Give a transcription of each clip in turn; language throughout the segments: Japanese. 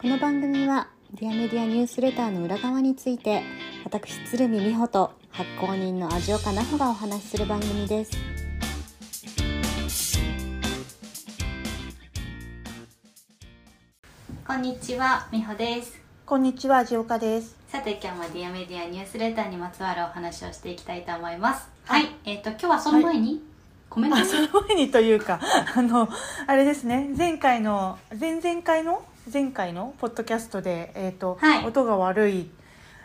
この番組はディアメディアニュースレターの裏側について私鶴見美穂と発行人の味岡奈穂がお話しする番組です。こんにちは美穂です。こんにちは、味岡です。さて今日もディアメディアニュースレターにまつわるお話をしていきたいと思います。はい、えっ、と今日はその前に、コメントあ、その前にというか、あの、あれですね、前回の、前々回の、前回のポッドキャストで、えっ、と、はい。音が悪い。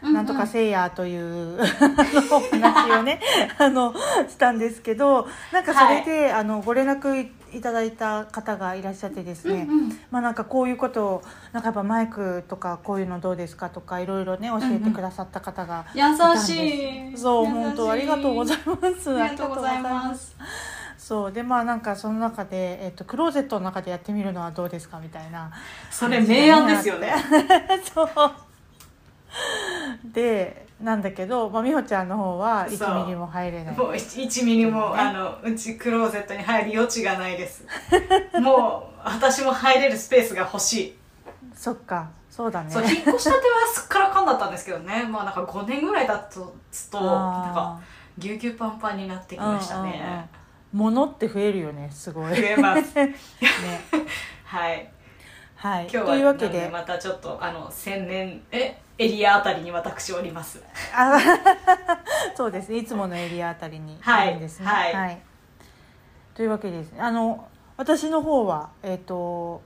なんとかせいやという、あのお話をね あのしたんですけどなんかそれで、あのご連絡いいただいた方がいらっしゃってですね、うんうん。まあなんかこういうことをなんかやっぱマイクとかこういうのどうですかとかいろいろね教えてくださった方がいたんです、優しい。そう優しい。本当ありがとうございます。ありがとうございますそうでまあなんかその中で、えっと、クローゼットの中でやってみるのはどうですかみたいなそれ明暗ですよね。そう。でなんだけど、まあ、美穂ちゃんの方はそう。1ミリも入れない。もう1ミリも、あのうちクローゼットに入る余地がないです。もう私も入れるスペースが欲しい、そっか。そうだね。そう引っ越したてはすっからかんだったんですけどね。まあなんか5年ぐらい経つとなんかぎゅうぎゅうパンパンになってきましたね、物って増えるよねすごい。増えます。ね。はい。はい。今日はというわけで。またちょっとあの千年え？エリアあたりに私おります。あ そうですね。いつものエリアあたりにいはい。るんですね。はい。というわけでです。ねあの私の方はえっ、と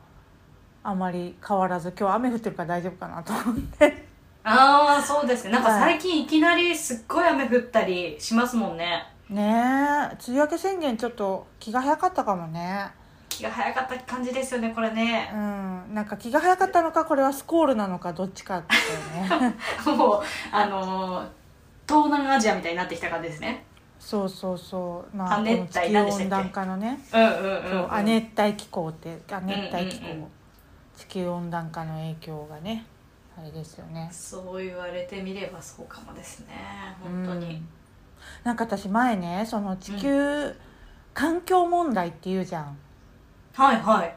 あまり変わらず今日雨降ってるから大丈夫かなと思って。ああそうですね。なんかはい。最近いきなりすっごい雨降ったりしますもんねねえ梅雨明け宣言ちょっと気が早かったかもね。気が早かった感じですよねこれね。うんなんか気が早かったのかこれはスコールなのかどっちかっていうね。もうあのー東南アジアみたいになってきた感じですね。そうそうそう。まあ熱帯温暖化のね。亜熱帯気候って亜熱帯気候、うんうんうん。地球温暖化の影響がねあれですよね。そう言われてみればそうかもですね本当に、うんなんか私前ねその地球、環境問題っていうじゃん。はいはい。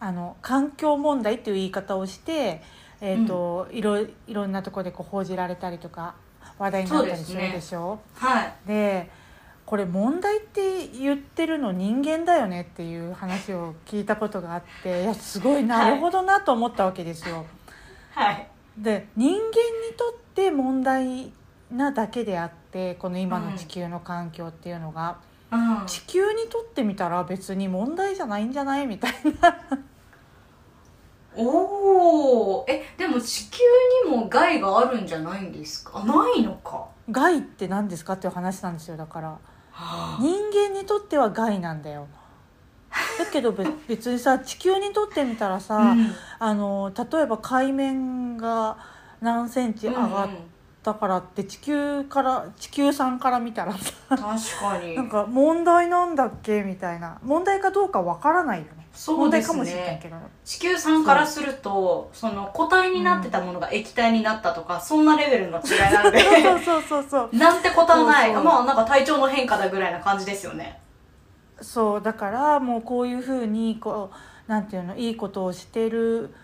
あの環境問題っていう言い方をして、えーといろいろんなところでこう報じられたりとか話題になったりするでしょ？はい。でこれ問題って言ってるの人間だよねっていう話を聞いたことがあっていやすごいなるほどなと思ったわけですよ。はい。で人間にとって問題なだけであってこの今の地球の環境っていうのが、うん。地球にとってみたら別に問題じゃないんじゃないみたいな。おおえでも地球にも害があるんじゃないんですか？ないのか。害って何ですかっていう話なんですよだから。は人間にとっては害なんだよ。だけどべ 別にさ地球にとってみたらさ、うん。あの例えば海面が何センチ上がったからって地球から地球さんから見たらさ確かに。なんか問題なんだっけみたいな。問題かどうかわからないよね。そうですね。問題かもしれないけど。地球さんからするとその固体になってたものが液体になったとか、そんなレベルの違いなんで。そう そうそうそう。なんてことはない。そうそう。まあなんか体調の変化だぐらいな感じですよね。そう。だからもうこういうふうにこうなんていうのいいことをしてる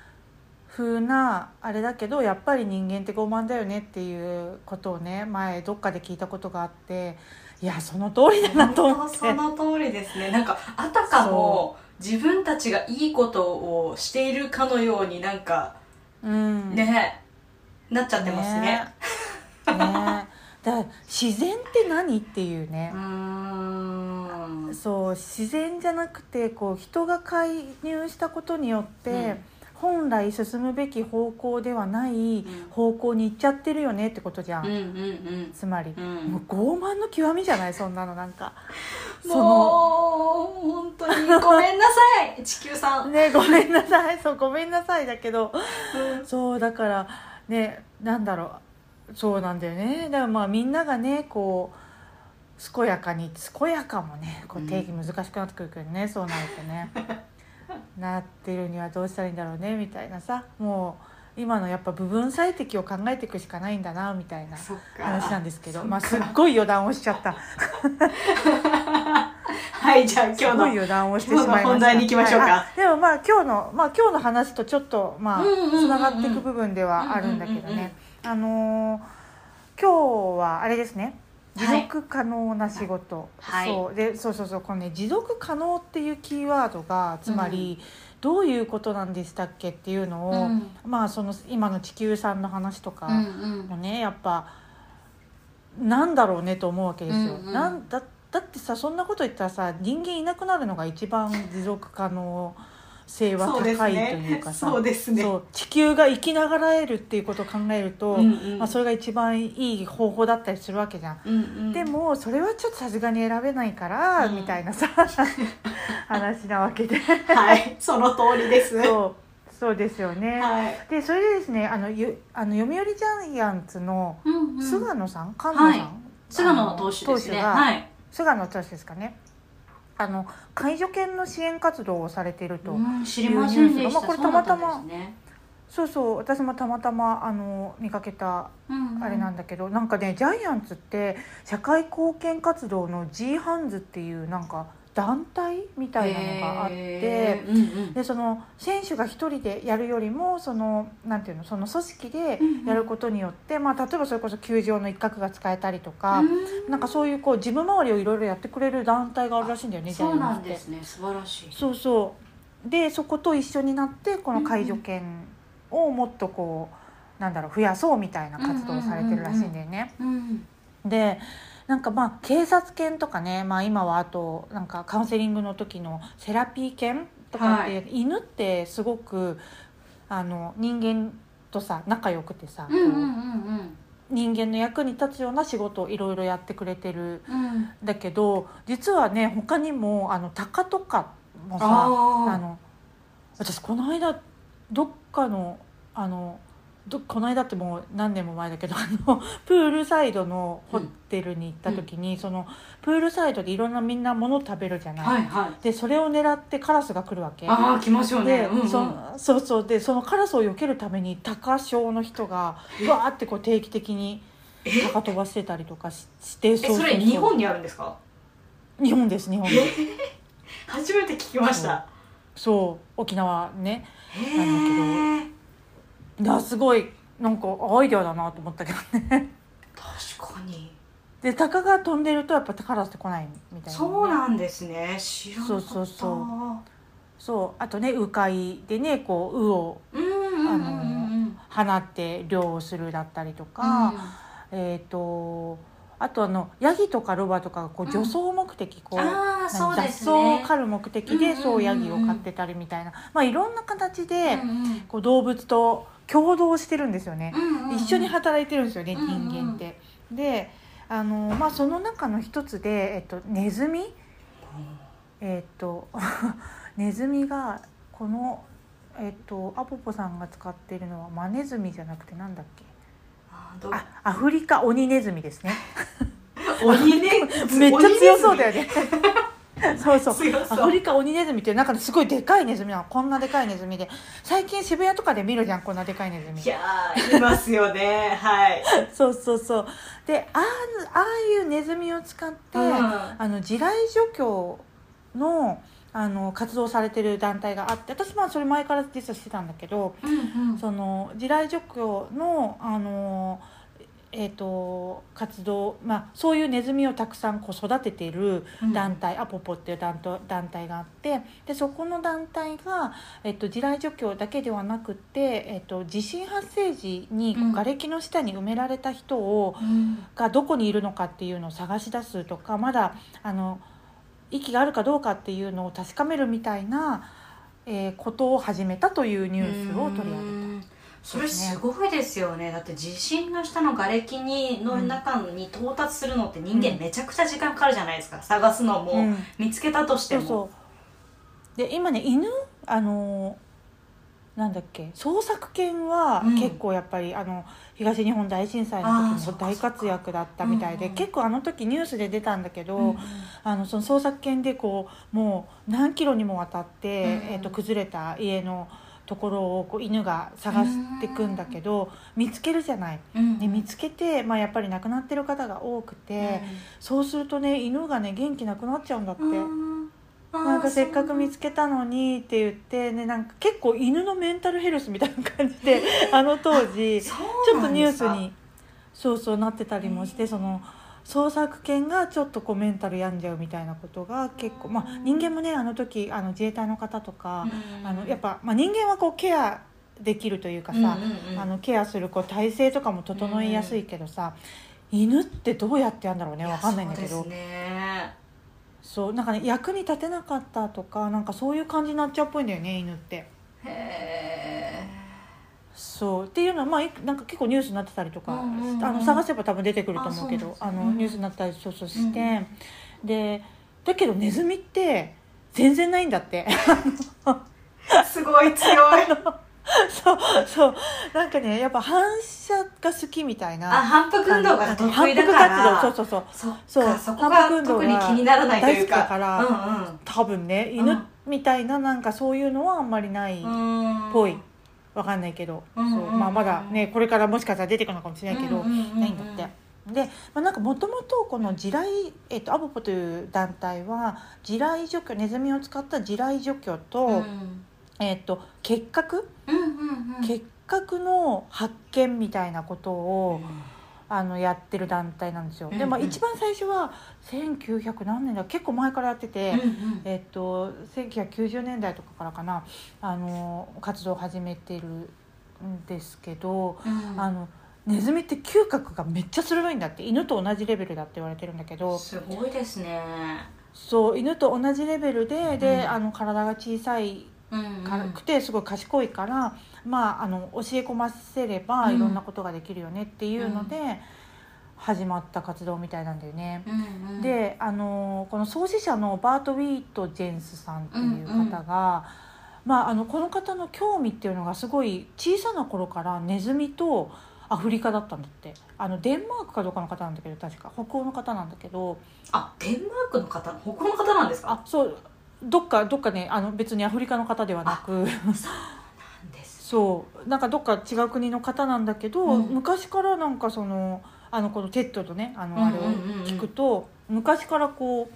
風なあれだけどやっぱり人間って傲慢だよねっていうことをね前どっかで聞いたことがあっていやその通りだなと思って。その通りですね。なんかあたかも自分たちがいいことをしているかのようになんかうん。ね、なっちゃってますね。ね。ね。だ自然って何っていうね。うーん。そう自然じゃなくてこう人が介入したことによって、うん本来進むべき方向ではない方向に行っちゃってるよねってことじゃん、うんうんうん。つまり、うん。もう傲慢の極みじゃないそんなのなんか。そう本当にごめんなさい 地球さん、ねごめんなさい。そうごめんなさいだけど。うん。そうだからねなんだろう。そうなんだよね。だからまあみんながねこう健やかに健やかもねこう定義難しくなってくるけどね、そうなるとね なってるにはどうしたらいいんだろうねみたいなさ。もう今のやっぱ部分最適を考えていくしかないんだなみたいな話なんですけど。まあすっごい余談をしちゃった。は はいじゃあ 今日の余談をしてしまい本題に行きましょうか。はい。あでもまあ今日のまあ今日の話とちょっとまあつながっていく部分ではあるんだけどね。あのー今日はあれですね持はい。続可能な仕事、はい。そう。でそうそうそうこのね持続可能っていうキーワードがつまり、どういうことなんでしたっけっていうのを、うん。まあその今の地球さんの話とか、うんうん。もねやっぱなんだろうねと思うわけですよ。うんうん。なんだだってさそんなこと言ったらさ人間いなくなるのが一番持続可能性は高いとねいうかさ そうですね。そう地球が生きながらえるっていうことを考えると、うんうん。まあ、それが一番いい方法だったりするわけじゃん。うんうん。でもそれはちょっとさすがに選べないから、うん。みたいなさ 話なわけで。はい。その通りです。そう。そうですよね。はい。でそれでですねあのゆあの読売ジャイアンツの菅野さん？菅野投手ですね。菅野投手ですかねあの介助犬の支援活動をされていると、うん知りませんでした。まあこれたまたまそうそうそう私もたまたまあの見かけたうんうん。あれなんだけど、なんかねジャイアンツって社会貢献活動の G ハンズっていうなんか団体みたいなのがあってうんうん。でその選手が一人でやるよりもそのなんていうのその組織でやることによって、まあ、例えばそれこそ球場の一角が使えたりとか、うん。なんかそういうこう自分周りをいろいろやってくれる団体があるらしいんだよねそうなんですね。素晴らしい。そうそう。でそこと一緒になってこの介助犬をもっとこうなんだろう増やそうみたいな活動をされてるらしいんだよね。うん。でなんかまあ警察犬とかね、まあ、今はあとなんかカウンセリングの時のセラピー犬とかって、は犬ってすごくあの人間とさ仲良くてさ、人間の役に立つような仕事をいろいろやってくれてる。うん。だけど実はね他にもあの鷹とかもさあの私この間どっかのあのどこの間ってもう何年も前だけど あのプールサイドのホテルに行った時に、そのプールサイドでいろんなみんなもの食べるじゃない、はいはい。でそれを狙ってカラスが来るわけ。ああ来ますよね。で、うんうん。そそうそう。でそのカラスを避けるために高潮の人がわーってこう定期的に高飛ばしてたりとかししてえそれ日本にあるんですか？日本です日本です。初めて聞きました。そう。沖縄ね。へなんえいやすごいなんかアイデアだなと思ったけどね。確かに。で鷹が飛んでるとやっぱカラスって来ないみたいな、そうなんですね。知らなかった。そうそうそう。そうあとね鵜飼いでねこう鵜をうんうんうんうん。うん放って漁をするだったりとか、えっ、とあとあのヤギとかロバとかがこううん。除草目的、こう雑草をね刈る目的で、そうヤギを飼ってたりみたいな、まあ、いろんな形で、こう動物と共同してるんですよね、一緒に働いてるんですよね、人間って。であの、まあ、その中の一つで、えっと、ネズミ？えっと ネズミがこの、えっと、アポポさんが使っているのはマネズミじゃなくてなんだっけ？あアフリカオニネズミですね。鬼ね。めっちゃ強そうだよねそうそう。強そう。アフリカオニネズミっていう中ですごいでかいネズミなの。こんなでかいネズミで。最近渋谷とかで見るじゃんこんなでかいネズミ。いやーいますよね。はい。そうそうそう。でああああいうネズミを使って、うん。あの地雷除去のあの活動されてる団体があって私はそれ前から実はしてたんだけどうんうん。その地雷除去のあの、えー、と活動、まあ、そういうネズミをたくさんこう育てている団体、アポポっていう団体団体があってでそこの団体が、えっと、地雷除去だけではなくって、えっと、地震発生時に瓦礫の下に埋められた人を、うん。がどこにいるのかっていうのを探し出すとかまだあの息があるかどうかっていうのを確かめるみたいな、えーことを始めたというニュースを取り上げうんそれすごいですよね。だって地震の下の瓦礫にの中に到達するのって人間めちゃくちゃ時間かかるじゃないですか。探すのた。も、うん。見つけたとしても。そうそう。で今ね犬あのなんだっけ捜索犬はうん。結構やっぱり、あの東日本大震災の時も大活躍だったみたいでうんうん結構あの時ニュースで出たんだけど、うんあのその捜索犬でこうもう何キロにもわたって、うん。えー、と崩れた家のところをこう犬が探していくんだけど、見つけるじゃない。うんで見つけて、まあ、やっぱり亡くなってる方が多くて、そうするとね犬がね元気なくなっちゃうんだって。うんなんかせっかく見つけたのにって言って、ね、なんか結構犬のメンタルヘルスみたいな感じで あの当時ちょっとニュースにそうそうなってたりもしてその捜索犬がちょっとこうメンタル病んじゃうみたいなことが結構まあ人間もねあの時あの自衛隊の方とか、あのやっぱ、まあ、人間はこうケアできるというかさ、あのケアするこう体制とかも整いやすいけどさ、犬ってどうやってやるんだろうねわかんないんだけど。そうなんかね役に立てなかったとかなんかそういう感じになっちゃうっぽいんだよね犬って。へえそう。っていうのはまあいなんか結構ニュースになってたりとか、うんうんうんあの探せば多分出てくると思うけどあのニュースになったりそうそうして、でだけどネズミって全然ないんだって。すごい強い。そうそう。なんかねやっぱ反射が好きみたいあな反復運動が得意だか反ら復活動。そうそうそう。そう。そこが反復運動が特に気にならないというか。大好きだからうん多分ね犬みたいななんかそういうのはあんまりないっうんうん。ぽいわかんないけど、うんうんそう。まあ、まだねこれからもしかしたら出てくるのかもしれないけど、うんうんうんうん。ないんだって。で、まあ、なんかもともとこの地雷、えっと、アボポという団体は地雷除去ネズミを使った地雷除去と,、うん。えっと結核、うんうんうん。結核の発見みたいなことを、あのやってる団体なんですよ。で、まあ、うん。うん一番最初は1900何年だ結構前からやってて、うんうん。えっと、1990年代とかからかなあの活動を始めてるんですけど、うん。あのネズミって嗅覚がめっちゃ鋭いんだって犬と同じレベルだって言われてるんだけどすごいですね。そう犬と同じレベルでで、うん。あの体が小さいくてすごい賢いから、まあ、あの教え込ませればうん。いろんなことができるよねっていうので始まった活動みたいなんだよね。うんうん。であのこの創始者のバート・ウィート・ジェンスさんっていう方が、まあ、あのこの方の興味っていうのがすごい小さな頃からネズミとアフリカだったんだって。あのデンマークかどうかの方なんだけど確か北欧の方なんだけど。あデンマークの方北欧の方なんですか？あそうどっかどっかねあの別にアフリカの方ではなく。そうなんかどっか違う国の方なんだけど、うん。昔からなんかそのあのこの TED とねあのあれを聞くと、昔からこう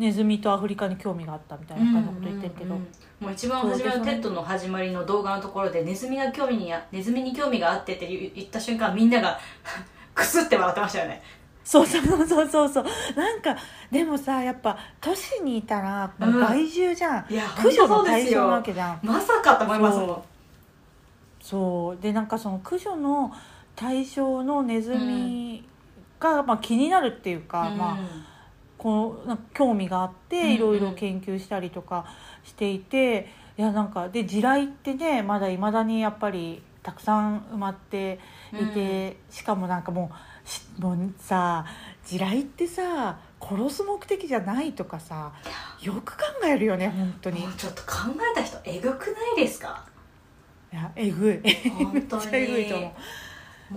ネズミとアフリカに興味があったみたいな感じのこと言ってるけど、もう一番初めの TED の始まりの動画のところでネズミが興味にやネズミに興味があってって言った瞬間みんなが クスって笑ってましたよねそうそうそうそうそう。なんかでもさやっぱ都市にいたらもう害獣じゃん、いや駆除の対象なわけじゃん。まさかと思いますもん。そう。でなんかその駆除の対象のネズミが、まあ、気になるっていうか、まあこうなんか興味があっうんていろいろ研究したりとかしていて、いやなんかで地雷ってねまだいまだにやっぱりたくさん埋まっていて、しかもなんかもうしもうさ地雷ってさ殺す目的じゃないとかさよく考えるよね本当に。ちょっと考えた人えぐくないですか？やえぐい。本 めっ当ちゃえぐいと思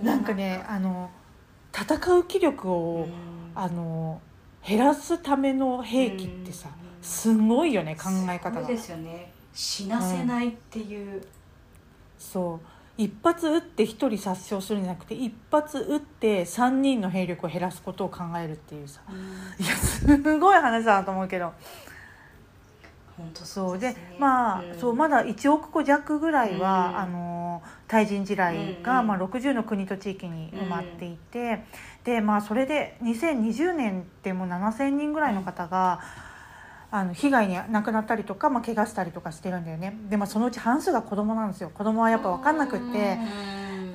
う。なんか。ねあの戦う気力を、あの減らすための兵器ってさうん。すごいよね考え方が。ですよね。死なせないっていう、そう一発撃って一人殺傷するんじゃなくて一発撃って3人の兵力を減らすことを考えるっていうさ。いやすごい話だなと思うけど。本当そうですね。まあ、ん。そうまだ1億個弱ぐらいは、うん。あの対人地雷が、うんうん。まあ、60の国と地域に埋まっていて、でまあそれで2020年ってもう7,000人ぐらいの方が、あの被害に亡くなったりとか、まあ、怪我したりとかしてるんだよね。で、まあ、そのうち半数が子供なんですよ。子供はやっぱ分かんなくって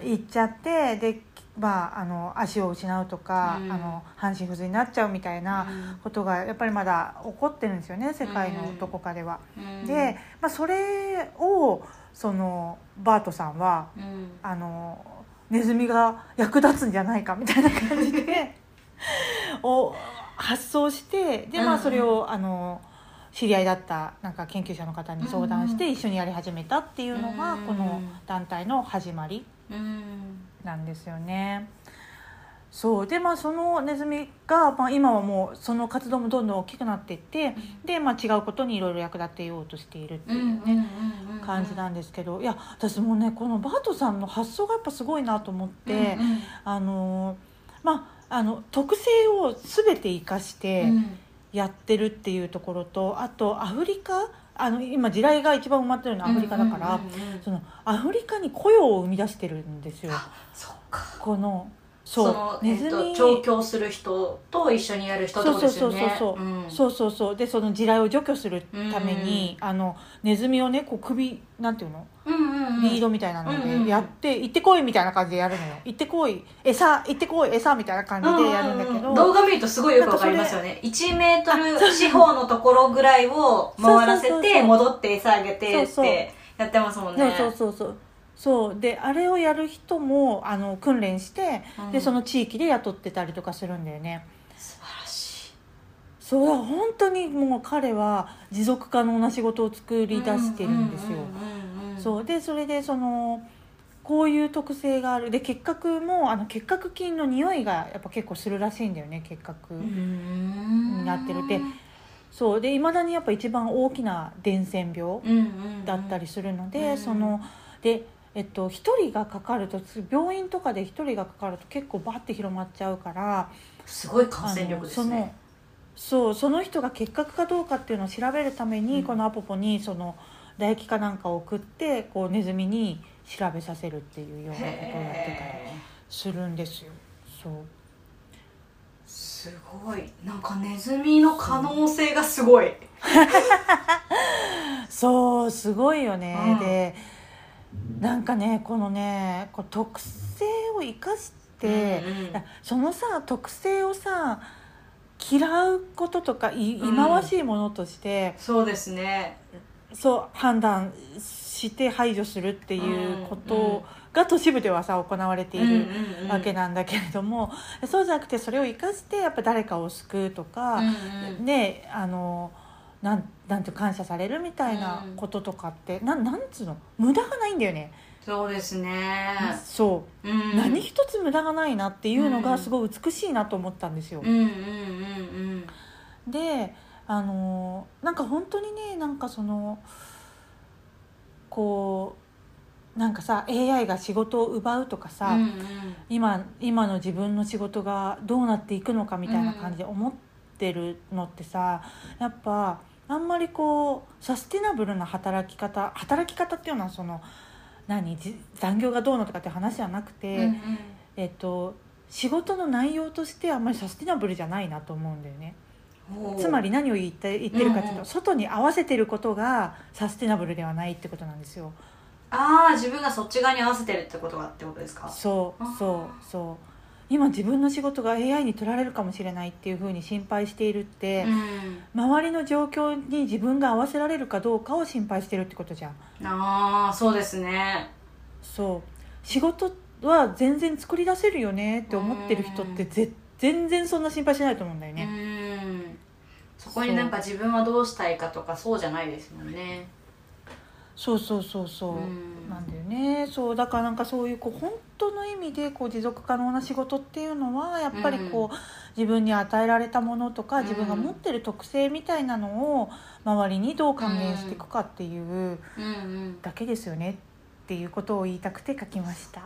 うん。行っちゃってで、まあ、あの足を失うとか、うん。あの半身不随になっちゃうみたいなことがやっぱりまだ起こってるんですよね世界のどこかでは。うん。で、まあ、それをそのバートさんはうん。あのネズミが役立つんじゃないかみたいな感じで を発想してで、まあ、それをあの知り合いだったなんか研究者の方に相談してうん一緒にやり始めたっていうのがうんこの団体の始まりうんなんですよね。そう。でまあそのネズミが、まあ、今はもうその活動もどんどん大きくなっていってで、まあ、違うことにいろいろ役立てようとしているっていうね、感じなんですけどいや私もねこのバートさんの発想がやっぱすごいなと思って、あのまああの特性を全て生かして、やってるっていうところとあとアフリカあの今地雷が一番埋まってるのはアフリカだから、そのアフリカに雇用を生み出してるんですよ。そっか。このそそうネズミ調教する人と一緒にやる人とですよね。そうそうそうそうう。ん。そうそうそう。でその地雷を除去するために、あのネズミをねこう首なんていうの？リードみたいなのでやって、行ってこいみたいな感じでやるのよ。行ってこい。餌行ってこい餌みたいな感じでやるんだけど、動画見るとすごいよくわかりますよね。1メートル四方のところぐらいを回らせて戻って餌あげてってやってますもんね。そうそうそうそう。そう。であれをやる人もあの訓練して、うん。でその地域で雇ってたりとかするんだよねそうだ本当にもう彼は持続可能な仕事を作り出してるんですよ、そうでそれでそのこういう特性がある。で結核もあの結核菌の匂いがやっぱ結構するらしいんだよね結核、うんになってる。でそうでいまだにやっぱ一番大きな伝染病だったりするので、うんそのでえっと、1人がかかると病院とかで1人がかかると結構バッて広まっちゃうからすごい感染力ですねそうその人が結核かどうかっていうのを調べるために、うん。このアポポにその唾液かなんかを送ってこうネズミに調べさせるっていうようなことをやってたりへするんですよ。そう。ーすごい。なんかネズミの可能性がすごい。そうすごいよね、うん。でなんかねこのねこう特性を生かして、うんうん。そのさ特性をさ嫌うこととか忌まわしいものとして、そうですね。そう判断して排除するっていうこうんうんとが都市部ではさ行われているうんうんわけなんだけれども、そうじゃなくてそれを生かしてやっぱ誰かを救うとか、うんうん。ねあのなんなんて感謝されるみたいなこととかって、なんなんつうの？無駄がないんだよね、そうですね。そう、うん。何一つ無駄がないなっていうのうん。がすごい美しいなと思ったんですよ。であのなんか本当にねなんかそのこうなんかさ AI が仕事を奪うとかうさ、んうん。今今の自分の仕事がどうなっていくのかみたいな感じで思ってるのってさやっぱあんまりこうサスティナブルな働き方働き方っていうのはその何じ残業がどうのとかって話じゃなくて、うんうん。えっと仕事の内容としてあんまりサスティナブルじゃないなと思うんだよね。つまり何を言って言ってるかっていうと、うんうん。外に合わせてることがサスティナブルではないってことなんですよ。ああ自分がそっち側に合わせてるってことがってことですか？そうそうそう今自分の仕事が AI に取られるかもしれないっていうふうに心配しているって、うん。周りの状況に自分が合わせられるかどうかを心配してるってことじゃん。ああそうですね。そう。仕事は全然作り出せるよねって思ってる人ってぜ全然そんな心配しないと思うんだようね、ん。そこになんか自分はどうしたいかとかそうじゃないですもんね。そうそうそうそう、うん。なんだよね。そう。だからなんかそういうこう本当の意味でこう持続可能な仕事っていうのはやっぱりこう、自分に与えられたものとかうん自分が持ってる特性みたいなのを周りにどう還元していくかっていううんうん。だけですよねっていうことを言いたくて書きました。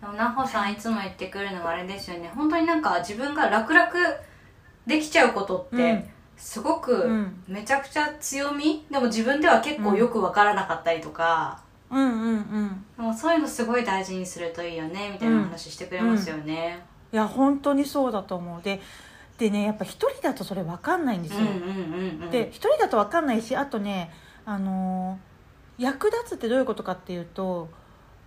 でも奈穂さんいつも言ってくるのがあれですよね。本当になんか自分が楽々できちゃうことっうん。てすごくうん。めちゃくちゃ強み？でも自分では結構よく分からなかったりとか、うんうんうん。でもそういうのすごい大事にするといいよねみたいな話してくれますよね、いや本当にそうだと思う。ででねやっぱ一人だとそれ分かんないんですよ、で一人だと分かんないしあとねあのー役立つってどういうことかっていうと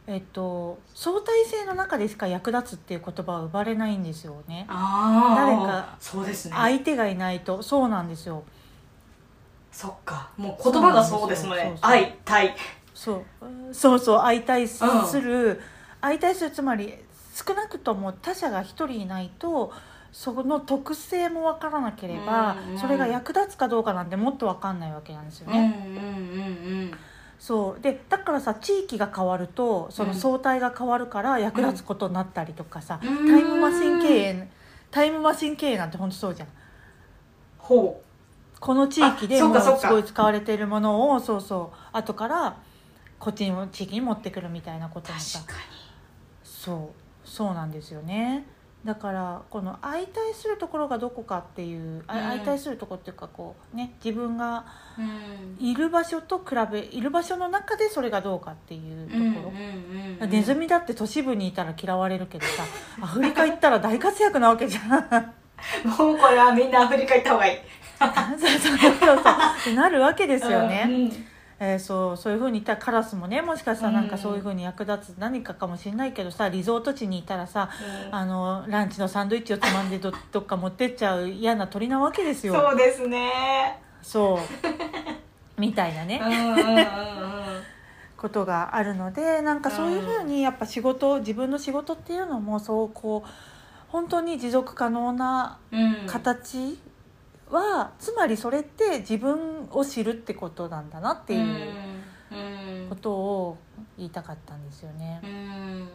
えっと相対性の中でしか役立つっていう言葉は生まれないんですよね。ああ誰か相手がいないと。そうなんですよ。そっか。もう言葉がそうですもんね。そうそうそう。愛対そう。そうそう相対する、相対するつまり少なくとも他者が一人いないとその特性も分からなければ、うんうんそれが役立つかどうかなんてもっと分かんないわけなんですようんうんね。うんそう。でだからさ地域が変わるとその相対が変わるから役立つことになったりとかさ、うん。タイムマシン経営タイムマシン経営なんて本当そうじゃん。ほこの地域でもすごい使われているものをそうそう後からこっちの地域に持ってくるみたいなことうもさそうそうなんですよね。だからこの相対するところがどこかっていう、あうん。相対するところっていうかこうね自分がうん。いる場所と比べいる場所の中でそれがどうかっていうところ、ネズミだって都市部にいたら嫌われるけどさ アフリカ行ったら大活躍なわけじゃん。もうこれはみんなアフリカ行った方がいい。そうそうそうそう。ってなるわけですよね、うんえーそうそういうふうに言ったらカラスもねもしかしたらなんかうんそういうふうに役立つ何かかもしれないけどさリゾート地にいたらさあのランチのサンドイッチをつまんでど どっか持ってっちゃう嫌な鳥なわけですよ。そうですね。そう。みたいなね、うんうんうんうん。ことがあるのでなんかそういうふうにやっぱ仕事自分の仕事っていうのもそうこう本当に持続可能なうん。形は、つまりそれって自分を知るってことなんだなっていううん。ことを言いたかったんですよね。う。ん。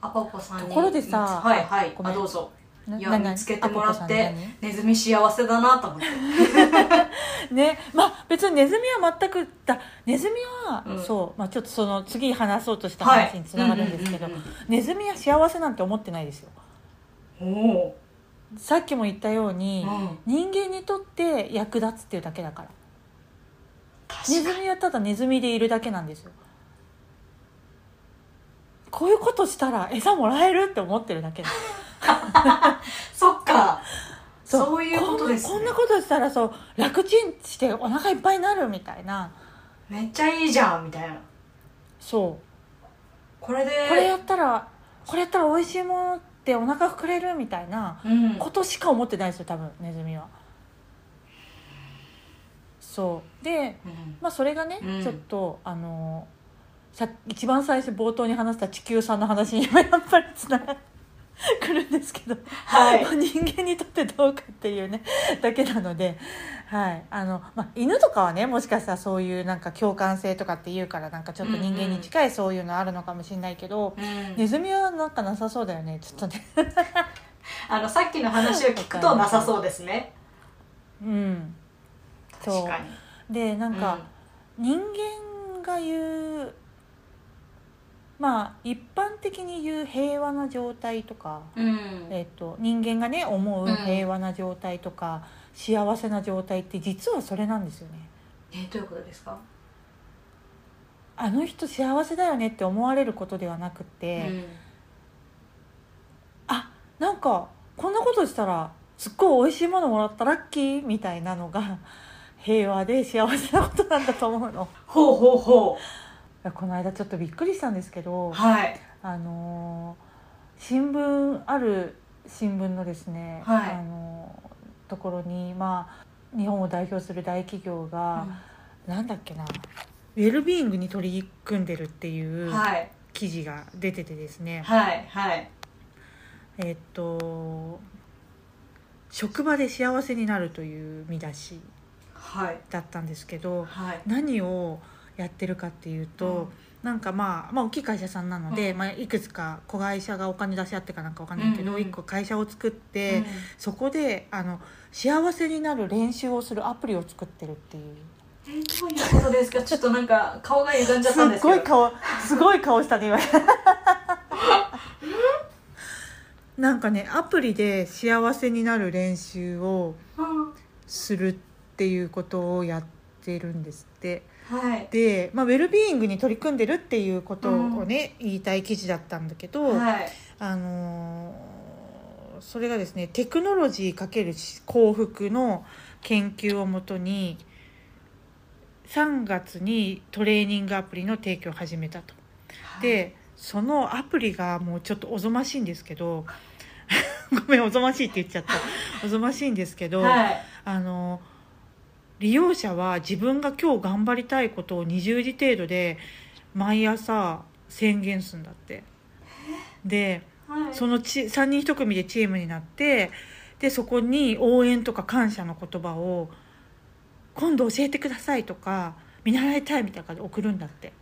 アポポさんにところでさはいはい。ごめん。あどうぞ。ないや見つけてもらって何？ネズミ幸せだなと思って。ね。まあ別にネズミは全くだネズミは、うん。そう、まあ、ちょっとその次話そうとしたはい話につながるんですけど、ネズミは幸せなんて思ってないですよ。おおさっきも言ったように、うん。人間にとって役立つっていうだけだから。ネ確かに。ズミはただネズミでいるだけなんですよ。こういうことしたら餌もらえるって思ってるだけだ。そっか。そう。そういうことですね。こんなこんなことしたらそう楽ちんしてお腹いっぱいになるみたいな。めっちゃいいじゃんみたいな。そう。これで。これやったらこれやったら美味しいものってお腹膨れるみたいなうん。ことしか思ってないですよ多分ネズミは。そう。でうん。まあそれがね、うん。ちょっとあのさ一番最初冒頭に話した地球さんの話にもやっぱりつながってくるんですけど、はい。ま あ人間にとってどうかっていうねだけなので、はい。あのまあ、犬とかはねもしかしたらそういうなんか共感性とかっていうからなんかちょっと人間に近いそういうのあるのかもしれないけど、うん。ネズミはなんかなさそうだよね。ちょっとね。あのさっきの話を聞くとなさそうですね。うん。確かに。でなんか、人間が言うまあ一般的に言う平和な状態とか、うん。えっと人間がね思ううん。平和な状態とか、幸せな状態って実はそれなんですよね。えどういうことですか？あの人幸せだよねって思われることではなくて、あなんかこんなことしたらすっごい美味しいものもらったラッキーみたいなのが 平和で幸せなことなんだと思うの。ほうほうほいやこの間ちょっとびっくりしたんですけどうはい。あのー新聞ある新聞のですね、はい。あのーところにまあ日本を代表する大企業が、なんだっけなウェルビーイングに取り組んでるっていうはい。記事が出ててですね、はいはい。えっと職場で幸せになるという見出しはい。だったんですけどはい。何をやってるかっていうと、なんかまあ、まあ大きい会社さんなので、うん。まあ、いくつか子会社がお金出し合ってかなんかわかんないけど、うんうん一個会社を作って、うんそこであの幸せになる練習をするアプリを作ってるっていう。えどういうことですかちょっとなんか顔が歪んじゃったんですけど。ごい顔すごい顔したね今。なんかねアプリで幸せになる練習をうん。するっていうことをやってるんですってはい。で、まあ、ウェルビーイングに取り組んでるっていうことをね、言いたい記事だったんだけど、はい。あのーそれがですねテクノロジー×幸福の研究をもとに3月にトレーニングアプリの提供を始めたと。でそのアプリがもうちょっとおぞましいんですけど ごめんおぞましいって言っちゃった。おぞましいんですけど、はい。あの利用者は自分が今日頑張りたいことを20時程度で毎朝宣言するんだって。ではい。そのち3人1組でチームになってでそこに応援とか感謝の言葉を「今度教えてください」とか「見習いたい」みたいな感じで送るんだって。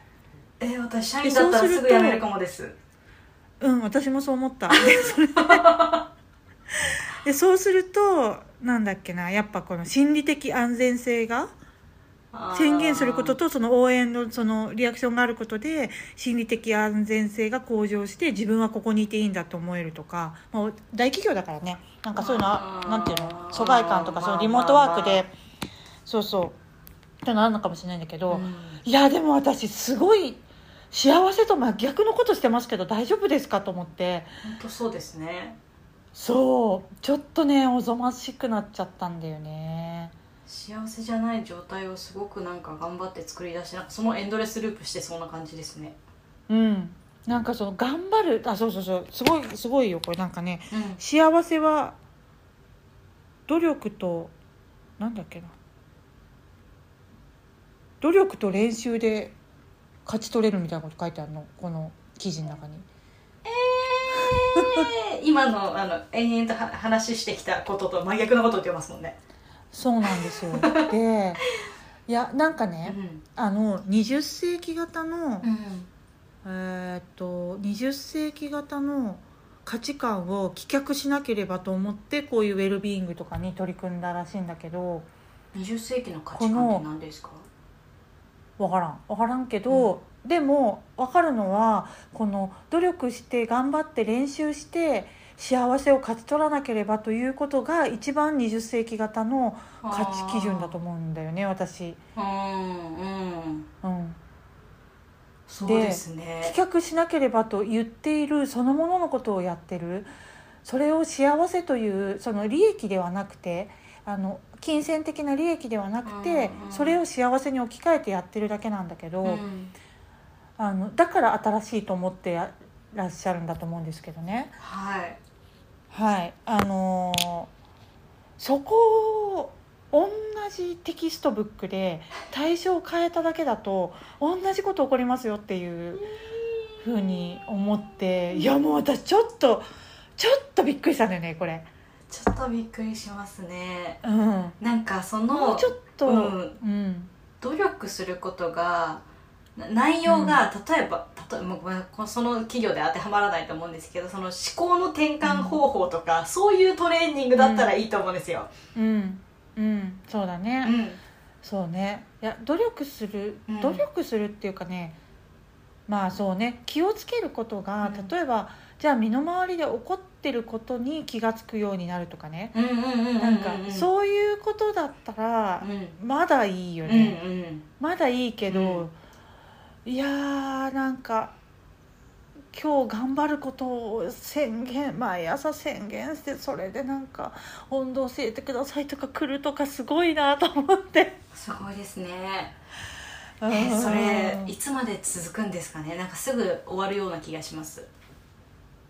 え私社員だったらすぐ辞めるかもです。うん私もそう思った でそうするとなんだっけなやっぱこの心理的安全性が宣言することとその応援のそのリアクションがあることで心理的安全性が向上して自分はここにいていいんだと思えるとか、まあ、大企業だからね。なんかそういうのなんていうの？疎外感とかそのリモートワークで。そうそう。ってのあるのかもしれないんだけど、うん。いやでも私すごい幸せと真逆のことしてますけど大丈夫ですか？と思って。本当そうですねそう。ちょっとねおぞましくなっちゃったんだよね。幸せじゃない状態をすごくなんか頑張って作り出してなんかそのエンドレスループしてそうな感じですね。うん。なんかその頑張るあそうそうそう。すごいすごいよこれ。なんかねうん。幸せは努力となんだっけな。努力と練習で勝ち取れるみたいなこと書いてあるのこの記事の中に。えー 今のあの延々とは話してきたことと真逆のことを言ってますもんね。そうなんですよ。でいやなんかうね、ん。あの20世紀型の、うん。えーっと20世紀型の価値観を棄却しなければと思ってこういうウェルビーイングとかに取り組んだらしいんだけど20世紀の価値観って何ですか？分からん。分からんけど、でも分かるのはこの努力して頑張って練習して幸せを勝ち取らなければということが一番20世紀型の価値基準だと思うんだよね私。うんうん。うん。そうですね。棄却しなければと言っているそのもののことをやってる。それを幸せというその利益ではなくてあの金銭的な利益ではなくて、うんうん。それを幸せに置き換えてやってるだけなんだけど、うんあのだから新しいと思ってやらっしゃるんだと思うんですけどね。はい。はい。あのーそこを同じテキストブックで対象を変えただけだと同じこと起こりますよっていうふうに思っていやもう私ちょっとちょっとびっくりしたんだよねこれ。ちょっとびっくりしますね。うん、なんかそものうちょっと、うん。うん。努力することがな内容が例えば、例えばその企業で当てはまらないと思うんですけどその思考の転換方法とか、そういうトレーニングだったらいいと思うんですよ。うん。うん、そうだね。うん。そうね。いや努力するうん。努力するっていうかね、まあそうね気をつけることが、うん。例えばじゃあ身の回りで起こってることに気が付くようになるとかね、うんうんうんうんうんなんかそういうことだったらうん。まだいいようんね、うん。まだいいけど、うんいやーなんか今日頑張ることを宣言毎朝宣言してそれでなんか温度教えてくださいとか来るとかすごいなと思って。すごいですね。うんえそれいつまで続くんですかね？なんかすぐ終わるような気がします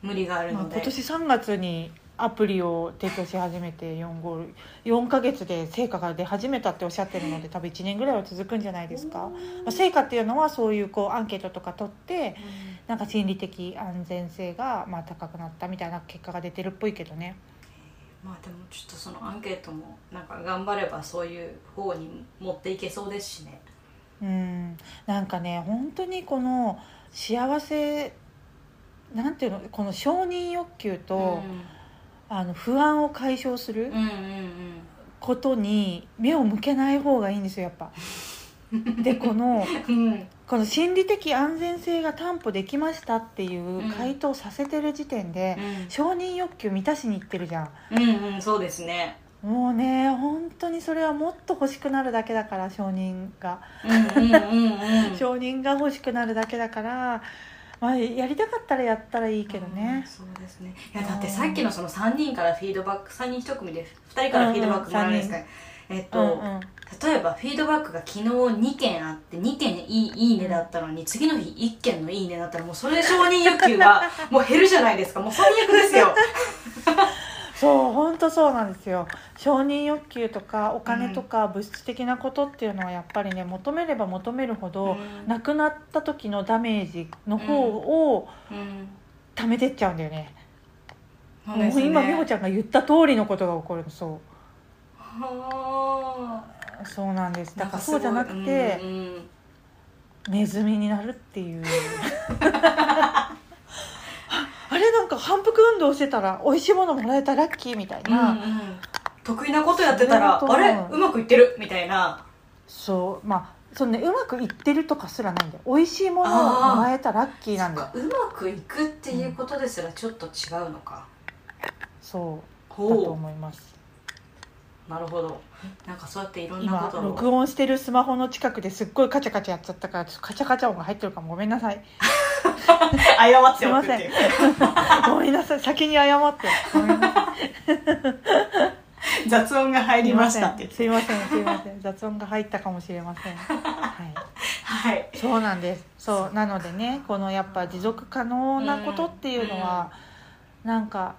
無理があるまあ、ので、今年3月にアプリを提供し始めて4 5 4ヶ月で成果が出始めたっておっしゃってるので多分1年ぐらいは続くんじゃないですか、まあ、成果っていうのはそういうこうアンケートとか取ってなんか心理的安全性がまあ高くなったみたいな結果が出てるっぽいけどね。まあでもちょっとそのアンケートもなんか頑張ればそういう方に持っていけそうですしね。うん。なんかね本当にこの幸せなんていうのこの承認欲求と、あの不安を解消する、うん、うんうん。ことに目を向けない方がいいんですよやっぱ。でこのうん。うんこの心理的安全性が担保できましたっていう回答させてる時点で、承認欲求満たしにいってるじゃん。うんうんそうですね。もうね本当にそれはもっと欲しくなるだけだから承認が、うんうんうんうん。承認が欲しくなるだけだから、まあ、やりたかったらやったらいいけどうんね、そうですね。いやだってさっきのその3人からフィードバック3人1組で2人からフィードバックもらうんですか、えっと、うんうん。例えばフィードバックが昨日2件あって2件いいいいねだったのに次の日1件のいいねだったらもうそれ承認欲求が もう減るじゃないですか。もう最悪ですよそう本当そうなんですよ。承認欲求とかお金とか物質的なことっていうのはやっぱりね求めれば求めるほど、うん。なくなった時のダメージの方をうん。溜めてっちゃうんだよね,、もう今美穂ちゃんが言った通りのことが起こるのそはうそうなんです。あだからそうじゃなくて、ネズミになるっていう あれなんか反復運動してたら美味しいものもらえたラッキーみたいな、うんうん。得意なことやってたらあれ？うまくいってる？みたいな。そう。まあそのねうまくいってるとかすらないんだよ。美味しいものをもらえたらラッキーなんだよ。うまくいくっていうことですらちょっと違うのか、そう。だとほ思います。うなるほど。なんかそうやっていろんなこ今とを。録音してるスマホの近くですっごいカチャカチャやっちゃったからちょっとカチャカチャ音が入ってるかも。ごめんなさい。謝っすいませんごめんなさい。先に謝って。ごめんなさい雑音が入りましたって。すいませんすいません。雑音が入ったかもしれません。はい。はい。そうなんです。そうなのでねこのやっぱ持続可能なことっていうのは、なんか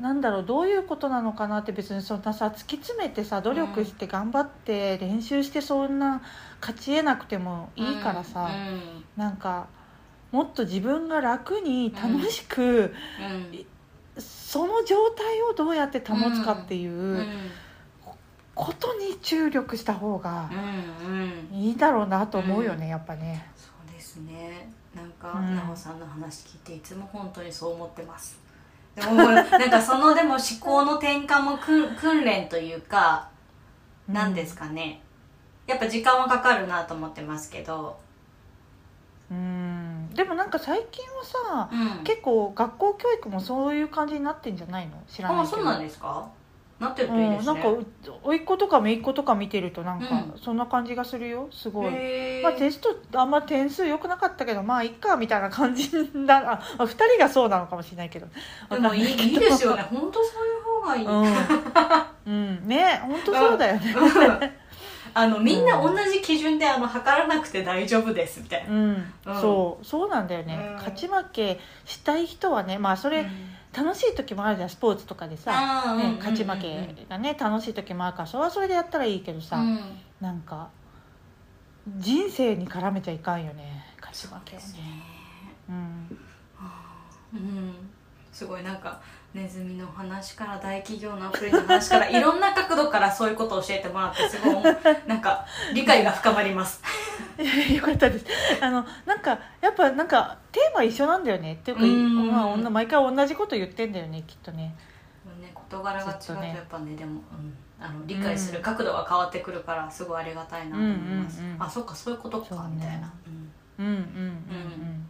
なんだろうどういうことなのかなって別にそんなさ突き詰めてさ努力して頑張って練習してそんな勝ち得なくてもいいからさ、うん。なんかもっと自分が楽に楽しく、うん。その状態をどうやって保つかっていううん。ことに注力した方がうんうん。いいだろうなと思うよね、やっぱね。そうですね。なんかうん。さんの話聞いていつも本当にそう思ってますでもなんかそのでも思考の転換も訓訓練というか何ですかね。やっぱ時間はかかるなと思ってますけど。うん。でもなんか最近はさうん。結構学校教育もそういう感じになってんじゃないの？知らないけど。あそうなんですか？なってるといいですね。うん、なんか甥っ子とか姪っ子とか見てるとなんかうん。そんな感じがするよ。すごい、まあ、テストあんま点数良くなかったけどまあいっかみたいな感じだああ2人がそうなのかもしれないけど。でもいいいいですよね。本当そういう方がいい、うん、うん、ね本当そうだよね。あのみんな同じ基準であの測らなくて大丈夫ですみたいな、うん、うん。そう。そうなんだよね、うん。勝ち負けしたい人はねまあそれ、楽しい時もあるじゃんスポーツとかでさ、ね、勝ち負けがね楽しい時もあるからそれはそれでやったらいいけどさ、うん。なんか人生に絡めちゃいかんよね勝ち負けはね。うん。うん。すごいなんかネズミの話から大企業のアプリの話からいろんな角度からそういうことを教えてもらってすごいなんか理解が深まります。よかったです。あのなんかやっぱなんかテーマ一緒なんだよね。っていうか、うん。まあ、女毎回同じこと言ってんだよねきっとね。ね事柄が違うとやっぱねでも、うん、あの理解する角度が変わってくるからすごいありがたいなと思います、うんうんうんあそっかそういうことかみたいな、うん、うんうん。うん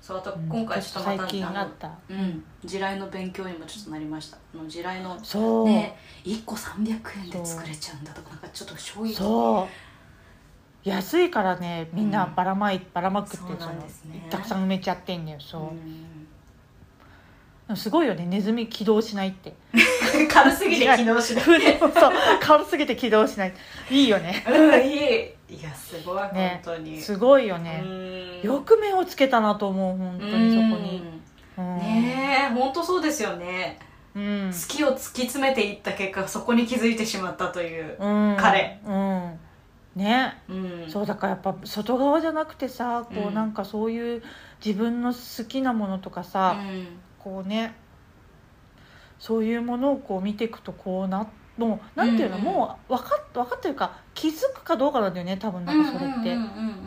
そうあとうん。今回ちょっとまた、最近ああのった。うん、地雷の勉強にもちょっとなりました。あの地雷のそう、ね1個300円で作れちゃうんだとかなんかちょっと衝撃そう。安いからねみんなばらまい、ばらまくってそうなんですね。たくさん埋めちゃってんだよそう、うん。すごいよねネズミ起動しないって。軽すぎて起動しない。そう軽すぎて起動しない。いいよね。うんいい。いやすごい、ね。本当に。すごいよね、うんよく目をつけたなと思う本当にそこに、うん。ねえ本当そうですよね。うん。好きを突き詰めていった結果そこに気づいてしまったといううん。彼。うん。ね。うん。そうだからやっぱ外側じゃなくてさこううん。なんかそういう自分の好きなものとかさ、うん。こうねそういうものをこう見ていくとこうなもうなんていうの、うんうん。もう分かっ分かってるか気づくかどうかなんだよね多分なんかそれって、うんうんう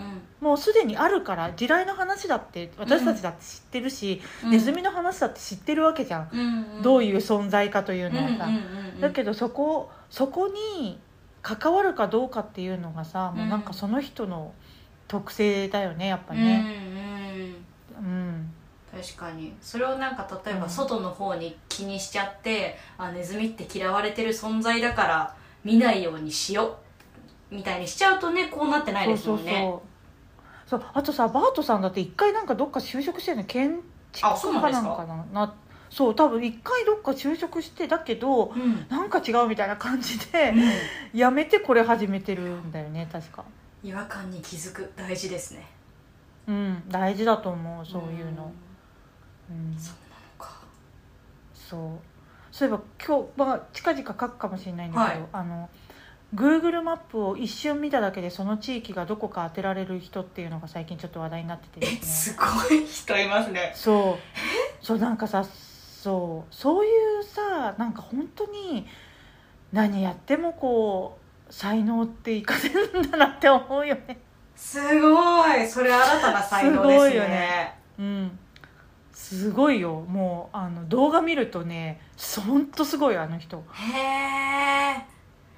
んもうすでにあるから地雷の話だって私たちだって知ってるし、うん。ネズミの話だって知ってるわけじゃん、うん。うんどういう存在かというのはさ、うんうんうんうんだけどそこそこに関わるかどうかっていうのがさ、もうなんかその人の特性だよねやっぱね。うんうん。うん、確かに。それをなんか例えばうん。外の方に気にしちゃって、あネズミって嫌われてる存在だから見ないようにしよう。みたいにしちゃうとねこうなってないですもんね。そうそうそうあとさバートさんだって一回なんかどっか就職してるの？建築家なんか？なな？そう多分一回どっか就職してだけどうん。なんか違うみたいな感じで辞めてこれ始めてるんだよね確か。違和感に気づく。大事ですね。うん大事だと思うそういうの、うん、そうなのか。そう。そういえば今日、まあ、近々書くかもしれないんだけど、はい。あの Google マップを一瞬見ただけでその地域がどこか当てられる人っていうのが最近ちょっと話題になっててえですね。すごい人いますね。そう。そうなんかさそう。そういうさなんか本当に何やってもこう才能って活かせるんだなって思うよね。すごい。それ新たな才能ですね。すごいよね。うん。すごいよ。もうあの動画見るとね本当すごいあの人。へえ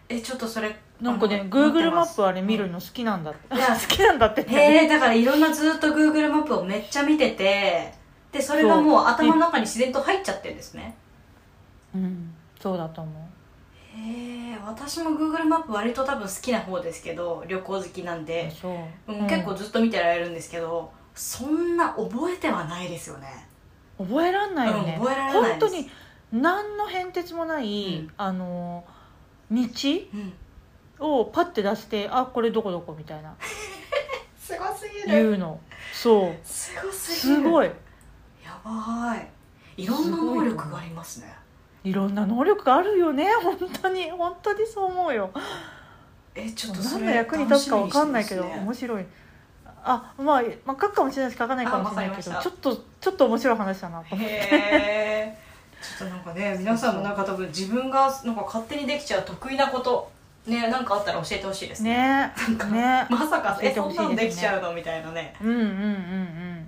えちょっとそれなんかねあの Google マ持ってますップあれ見るの好きなんだって、いや 好きなんだって。ねへえだからいろんなずっと Google マップをめっちゃ見ててでそれがもう頭の中に自然と入っちゃってるんですね。うんそうだと思う。へえ私も Google マップ割と多分好きな方ですけど旅行好きなんで、そう、うん結構ずっと見てられるんですけどそんな覚えてはないですよね。覚えらんないよね、うん覚えられない本当に何の変哲もない、うん。あの道？うん。をパッて出してあこれどこどこみたいな。すごすぎ言うの。そう。すごすぎる。すごい。やばい。いろんな能力がありますね。いろんな能力があるよね。本当に。本当にそう思うよ。えちょっと何の役に立つか分かんないけど、楽しみに面白い。あまあ、まあ書くかもしれないし書かないかもしれないけどちょっとちょっと面白い話だなと思ってちょっとなんかね皆さんもなんか多分自分がなんか勝手にできちゃう得意なことねなんかあったら教えてほしいですね。ねなんかね。まさか教ええそんなんできちゃうの？みたいなね。うんうんうんうん。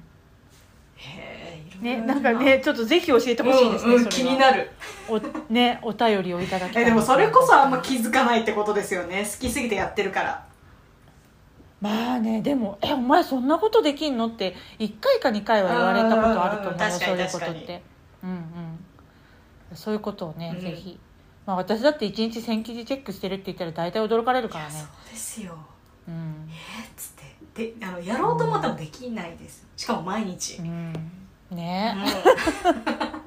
ねいろな。んかねちょっとぜひ教えてほしいですね、うんうん、それは。気になる。おねお便りをいただきたいえでもそれこそあんま気づかないってことですよね。好きすぎてやってるから。まあねでも「えお前そんなことできんの?」って1回か2回は言われたことあると思うそういうことってそういうことをね、うん。ぜひ。まあ私だって1日1000記事チェックしてるって言ったら大体驚かれるからね。そうですよ。うん、えっつって。であのやろうと思ってもできないです。しかも毎日、うん、ね、うん。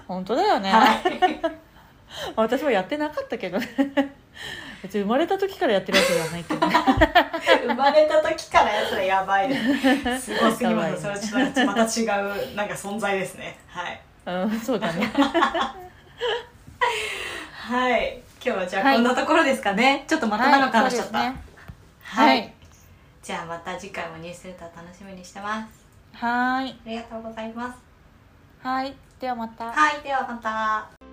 本当だよね、はい。私もやってなかったけどね。別に生まれた時からやってるわけではないけどね。生まれた時からやつらやばい。ですすごすぎます。それはまた違うなんか存在ですね。はい。うんそうだねはい。今日はじゃあはいこんなところですかね、ちょっとまた長く話しちゃった。はいねはい、はい。じゃあまた次回もニュースレター楽しみにしてます。はーい。ありがとうございます。はい。ではまた。はい。ではまた